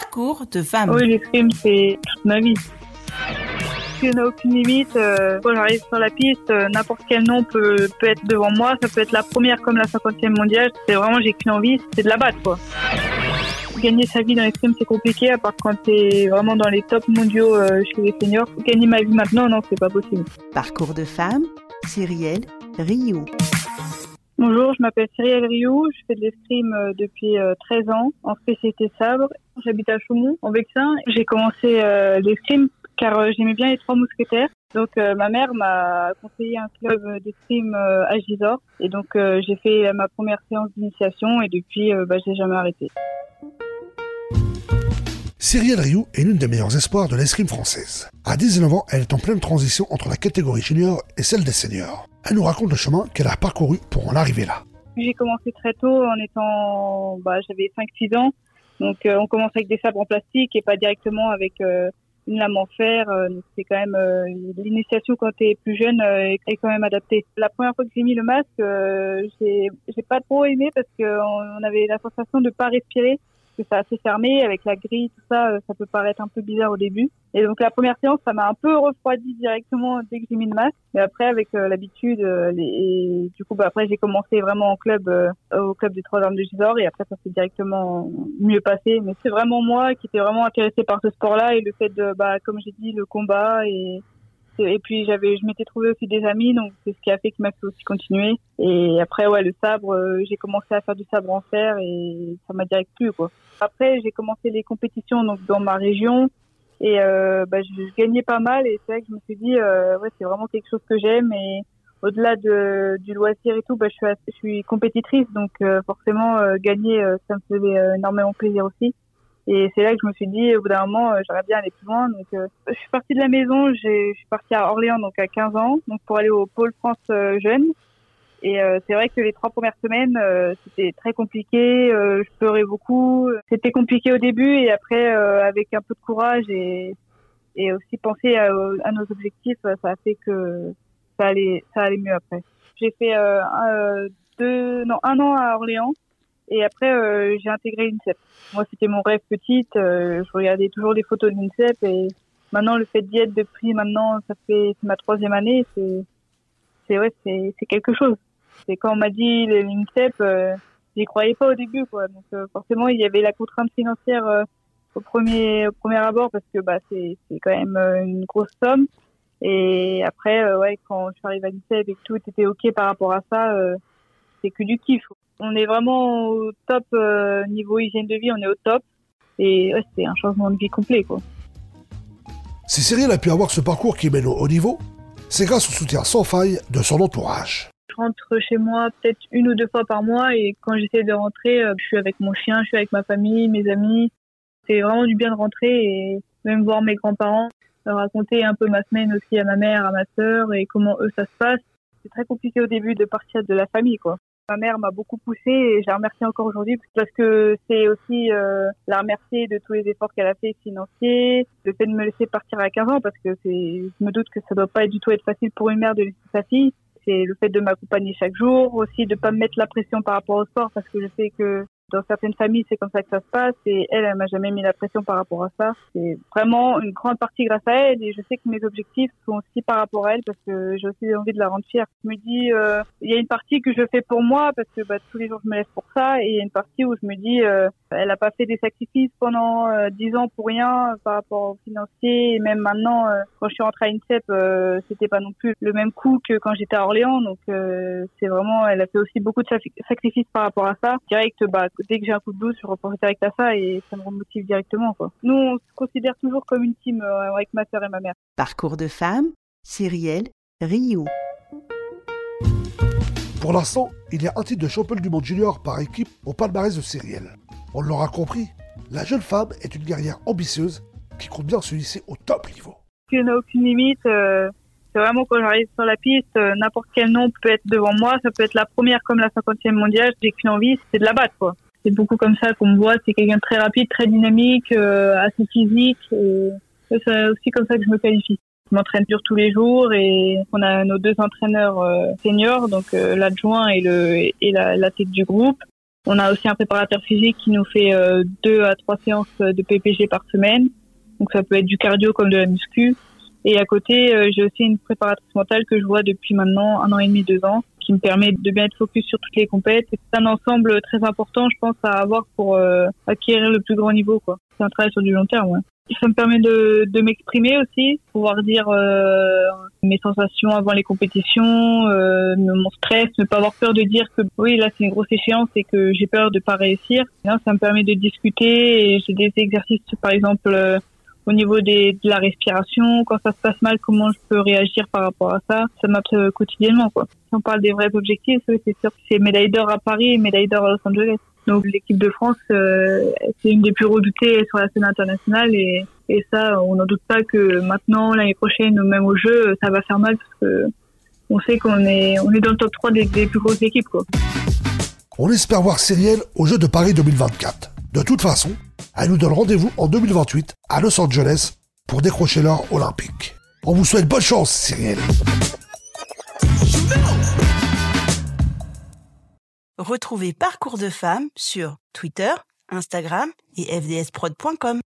Parcours de femme. Oui, l'escrime, c'est toute ma vie. Il n'y a aucune limite. Euh, quand j'arrive sur la piste, euh, n'importe quel nom peut, peut être devant moi. Ça peut être la première comme la 50e mondiale. C'est vraiment, j'ai qu'une envie, c'est de la battre, quoi. Gagner sa vie dans l'escrime, c'est compliqué, à part quand t'es vraiment dans les tops mondiaux euh, chez les seniors. Gagner ma vie maintenant, non, c'est pas possible. Parcours de femme, Cyrielle Rio. Bonjour, je m'appelle Cyrielle Rioux, je fais de l'escrime euh, depuis 13 euh, ans en spécialité sabre. J'habite à Chaumont, en Vexin. J'ai commencé euh, l'escrime car j'aimais bien les trois mousquetaires. Donc ma mère m'a conseillé un club d'escrime à Gisors et donc j'ai fait ma première séance d'initiation et depuis bah, j'ai jamais arrêté. Cyrielle Rioux est l'une des meilleures espoirs de l'escrime française. À 19 ans, elle est en pleine transition entre la catégorie junior et celle des seniors. Elle nous raconte le chemin qu'elle a parcouru pour en arriver là. J'ai commencé très tôt en étant, bah, j'avais 5-6 ans. Donc euh, on commence avec des sabres en plastique et pas directement avec euh, une lame en fer. Euh, c'est quand même l'initiation quand tu es plus jeune est quand même adaptée. La première fois que j'ai mis le masque, j'ai pas trop aimé parce qu'on avait la sensation de pas respirer que c'est assez fermé avec la grille, tout ça, euh, ça peut paraître un peu bizarre au début. Et donc la première séance, ça m'a un peu refroidi directement dès que j'ai mis le masque. Mais après, avec euh, l'habitude, euh, et du coup, bah, après j'ai commencé vraiment en club, au club des Trois Armes de Gisors, et après ça s'est directement mieux passé. Mais c'est vraiment moi qui étais vraiment intéressée par ce sport-là et le fait de, bah, comme j'ai dit, le combat et et puis j'avais, je m'étais trouvé aussi des amis, donc c'est ce qui a fait qu'il m'a fait aussi continuer. Et après, ouais, le sabre, euh, j'ai commencé à faire du sabre en fer et ça m'a direct plu, quoi. Après, j'ai commencé les compétitions donc dans ma région et euh, bah, je, gagnais pas mal et c'est vrai que je me suis dit, euh, ouais, c'est vraiment quelque chose que j'aime et au-delà de, du loisir et tout, bah, je suis, je suis compétitrice, donc euh, forcément gagner, ça me faisait énormément plaisir aussi. Et c'est là que je me suis dit, au bout d'un moment, euh, j'aurais bien aller plus loin. Donc, euh, je suis partie de la maison, je suis partie à Orléans, donc à 15 ans, donc pour aller au Pôle France euh, Jeune. Et c'est vrai que les trois premières semaines, c'était très compliqué. je pleurais beaucoup. C'était compliqué au début et après, avec un peu de courage et, et aussi penser à, nos objectifs, ça a fait que ça allait, ça allait mieux après. J'ai fait deux, non, un an à Orléans et après, euh, j'ai intégré l'INSEP. Moi, c'était mon rêve petite. Euh, je regardais toujours des photos de l'INSEP. Et maintenant, le fait d'y être depuis maintenant, ça fait ma troisième année. C'est, c'est ouais, c'est, c'est quelque chose. C'est quand on m'a dit l'INSEP, euh, j'y croyais pas au début, quoi. Donc euh, forcément, il y avait la contrainte financière euh, au premier, au premier abord parce que bah c'est, c'est quand même une grosse somme. Et après, ouais, quand je suis arrivée à l'INSEP et que tout était ok par rapport à ça, c'est que du kiff on est vraiment au top euh, niveau hygiène de vie, on est au top. Et c'est un changement de vie complet, quoi. Si Cyril a pu avoir ce parcours qui mène au haut niveau, c'est grâce au soutien sans faille de son entourage. Je rentre chez moi peut-être une ou deux fois par mois et quand j'essaie de rentrer, euh, je suis avec mon chien, je suis avec ma famille, mes amis. C'est vraiment du bien de rentrer et même voir mes grands-parents, raconter un peu ma semaine aussi à ma mère, à ma sœur et comment eux ça se passe. C'est très compliqué au début de partir de la famille, quoi. Ma mère m'a beaucoup poussée et je la remercie encore aujourd'hui parce que c'est aussi euh, la remercier de tous les efforts qu'elle a fait financiers, le fait de me laisser partir à 15 ans parce que je me doute que ça doit pas du tout être facile pour une mère de laisser sa fille. C'est le fait de m'accompagner chaque jour, aussi de pas me mettre la pression par rapport au sport parce que je sais que dans certaines familles, c'est comme ça que ça se passe. Et elle, elle m'a jamais mis la pression par rapport à ça. C'est vraiment une grande partie grâce à elle. Et je sais que mes objectifs sont aussi par rapport à elle parce que j'ai aussi envie de la rendre fière. Je me dis, euh, il y a une partie que je fais pour moi parce que bah, tous les jours je me lève pour ça. Et il y a une partie où je me dis, euh, elle a pas fait des sacrifices pendant euh, dix ans pour rien par rapport au financier. Et même maintenant, euh, quand je suis rentrée à INSEP, euh, c'était pas non plus le même coût que quand j'étais à Orléans. Donc c'est vraiment, elle a fait aussi beaucoup de sacrifices par rapport à ça. Direct, bah dès que j'ai un coup de blues, je repense direct à ça et ça me remotive directement. Quoi. Nous, on se considère toujours comme une team euh, avec ma sœur et ma mère. Parcours de femme, Cyrielle Rio. Pour l'instant, il y a un titre de championne du monde junior par équipe au palmarès de Cyrielle. On l'aura compris, la jeune femme est une guerrière ambitieuse qui compte bien se hisser au top niveau. Il n'y a aucune limite. Euh, c'est vraiment quand j'arrive sur la piste, euh, n'importe quel nom peut être devant moi. Ça peut être la première comme la 50e mondiale. J'ai qu'une envie, c'est de la battre. Quoi c'est beaucoup comme ça qu'on me voit. C'est quelqu'un de très rapide, très dynamique, euh, assez physique. Et c'est aussi comme ça que je me qualifie. Je m'entraîne dur tous les jours et on a nos deux entraîneurs euh, seniors, donc euh, l'adjoint et le et la, la, tête du groupe. On a aussi un préparateur physique qui nous fait euh, deux à trois séances de PPG par semaine. Donc ça peut être du cardio comme de la muscu. Et à côté, j'ai aussi une préparatrice mentale que je vois depuis maintenant un an et demi, deux ans, qui me permet de bien être focus sur toutes les compètes. C'est un ensemble très important, je pense, à avoir pour euh, acquérir le plus grand niveau. C'est un travail sur du long terme. Ça me permet de, m'exprimer aussi, pouvoir dire euh, mes sensations avant les compétitions, euh, mon stress, ne pas avoir peur de dire que oui là c'est une grosse échéance et que j'ai peur de pas réussir. Ça me permet de discuter et j'ai des exercices par exemple au niveau de la respiration, quand ça se passe mal, comment je peux réagir par rapport à ça. Ça m'aide quotidiennement. Si on parle des vrais objectifs, c'est sûr que c'est médaille d'or à Paris et médaille d'or à Los Angeles. Donc l'équipe de France, euh, c'est une des plus redoutées sur la scène internationale et, ça, on n'en doute pas que maintenant, l'année prochaine, même au jeu, ça va faire mal parce que on sait qu'on est, dans le top 3 des, plus grosses équipes. On espère voir Cyrielle aux Jeux de Paris 2024. De toute façon, elle nous donne rendez-vous en 2028 à Los Angeles pour décrocher l'or olympique. On vous souhaite bonne chance, Cyrielle. Retrouvez Parcours de femmes sur Twitter, Instagram et fdsprod.com.